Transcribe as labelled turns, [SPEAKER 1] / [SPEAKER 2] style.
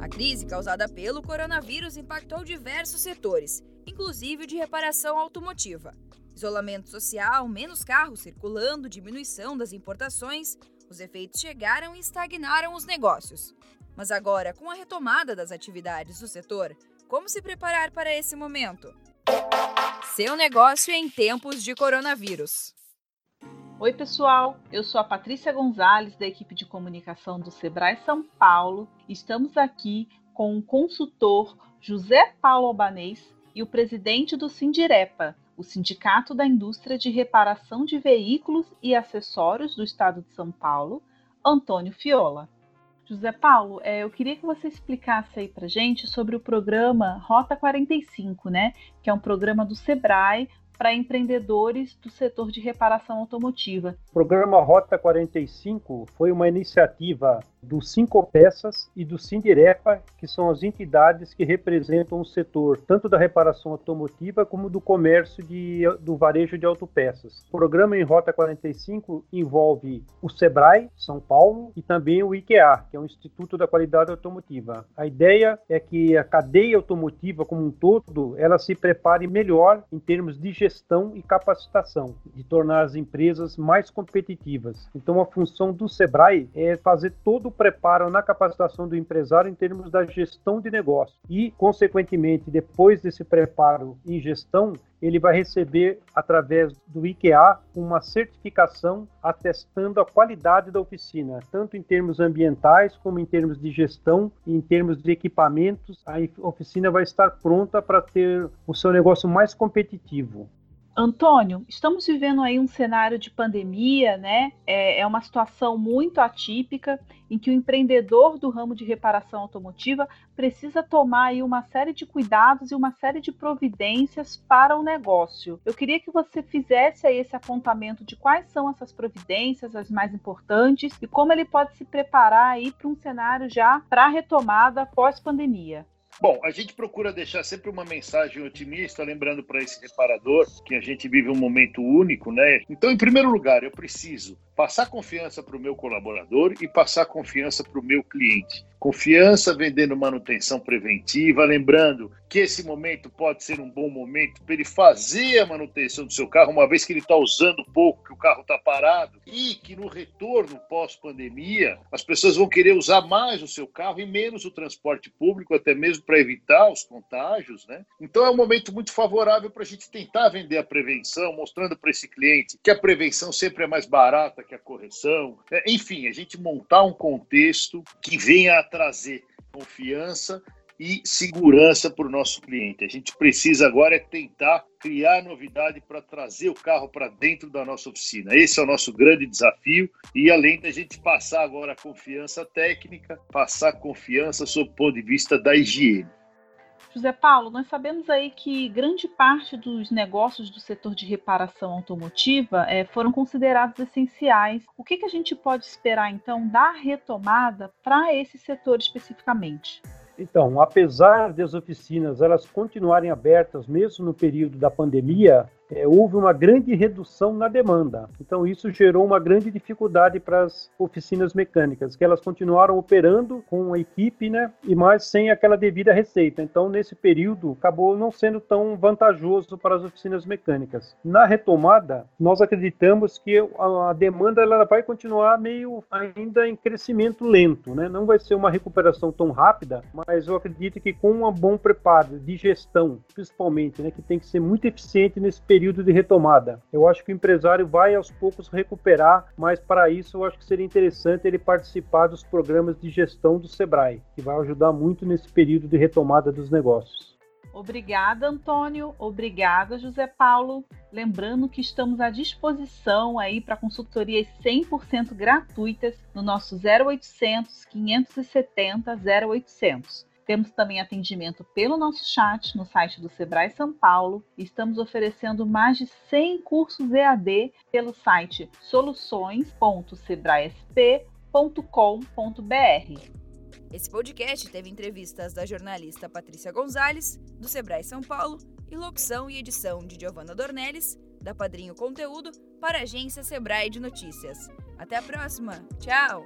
[SPEAKER 1] A crise causada pelo coronavírus impactou diversos setores, inclusive de reparação automotiva. Isolamento social, menos carros circulando, diminuição das importações, os efeitos chegaram e estagnaram os negócios. Mas agora, com a retomada das atividades do setor, como se preparar para esse momento? Seu negócio em tempos de coronavírus.
[SPEAKER 2] Oi, pessoal. Eu sou a Patrícia Gonzalez, da equipe de comunicação do Sebrae São Paulo. Estamos aqui com o consultor José Paulo Albanês e o presidente do Sindirepa, o Sindicato da Indústria de Reparação de Veículos e Acessórios do Estado de São Paulo, Antônio Fiola. José Paulo, é, eu queria que você explicasse aí para gente sobre o programa Rota 45, né? Que é um programa do Sebrae para empreendedores do setor de reparação automotiva.
[SPEAKER 3] O programa Rota 45 foi uma iniciativa do Cinco Peças e do Sindirepa, que são as entidades que representam o setor tanto da reparação automotiva como do comércio de, do varejo de autopeças. O programa em Rota 45 envolve o Sebrae, São Paulo, e também o IKEA, que é o Instituto da Qualidade Automotiva. A ideia é que a cadeia automotiva como um todo, ela se prepare melhor em termos de gestão e capacitação, de tornar as empresas mais competitivas. Então a função do Sebrae é fazer todo o preparo na capacitação do empresário em termos da gestão de negócio. E, consequentemente, depois desse preparo em gestão, ele vai receber, através do IKEA, uma certificação atestando a qualidade da oficina, tanto em termos ambientais, como em termos de gestão em termos de equipamentos. A oficina vai estar pronta para ter o seu negócio mais competitivo.
[SPEAKER 2] Antônio, estamos vivendo aí um cenário de pandemia, né? É, é, uma situação muito atípica em que o empreendedor do ramo de reparação automotiva precisa tomar aí uma série de cuidados e uma série de providências para o negócio. Eu queria que você fizesse aí esse apontamento de quais são essas providências, as mais importantes, e como ele pode se preparar aí para um cenário já para a retomada pós-pandemia.
[SPEAKER 4] Bom, a gente procura deixar sempre uma mensagem otimista, lembrando para esse reparador que a gente vive um momento único, né? Então, em primeiro lugar, eu preciso passar confiança para o meu colaborador e passar confiança para o meu cliente. Confiança vendendo manutenção preventiva, lembrando que esse momento pode ser um bom momento para ele fazer a manutenção do seu carro, uma vez que ele está usando pouco, que o carro está parado, e que no retorno pós-pandemia as pessoas vão querer usar mais o seu carro e menos o transporte público, até mesmo para evitar os contágios, né? Então é um momento muito favorável para a gente tentar vender a prevenção, mostrando para esse cliente que a prevenção sempre é mais barata que a correção. É, enfim, a gente montar um contexto que venha a trazer confiança e segurança para o nosso cliente. A gente precisa agora é tentar criar novidade para trazer o carro para dentro da nossa oficina. Esse é o nosso grande desafio e além da gente passar agora a confiança técnica, passar confiança sob o ponto de vista da higiene.
[SPEAKER 2] José Paulo, nós sabemos aí que grande parte dos negócios do setor de reparação automotiva é, foram considerados essenciais. O que, que a gente pode esperar, então, da retomada para esse setor especificamente?
[SPEAKER 3] Então, apesar das oficinas elas continuarem abertas mesmo no período da pandemia, é, houve uma grande redução na demanda. Então, isso gerou uma grande dificuldade para as oficinas mecânicas, que elas continuaram operando com a equipe, né, e mais sem aquela devida receita. Então, nesse período, acabou não sendo tão vantajoso para as oficinas mecânicas. Na retomada, nós acreditamos que a, a demanda ela vai continuar meio ainda em crescimento lento, né? Não vai ser uma recuperação tão rápida, mas eu acredito que com um bom preparo de gestão, principalmente, né, que tem que ser muito eficiente nesse período período de retomada. Eu acho que o empresário vai aos poucos recuperar, mas para isso eu acho que seria interessante ele participar dos programas de gestão do Sebrae, que vai ajudar muito nesse período de retomada dos negócios.
[SPEAKER 2] Obrigada, Antônio. Obrigada, José Paulo. Lembrando que estamos à disposição aí para consultorias 100% gratuitas no nosso 0800 570 0800. Temos também atendimento pelo nosso chat no site do Sebrae São Paulo. Estamos oferecendo mais de 100 cursos EAD pelo site soluções.sebraesp.com.br.
[SPEAKER 1] Esse podcast teve entrevistas da jornalista Patrícia Gonzalez, do Sebrae São Paulo, e locução e edição de Giovanna Dornelles, da Padrinho Conteúdo, para a agência Sebrae de Notícias. Até a próxima. Tchau!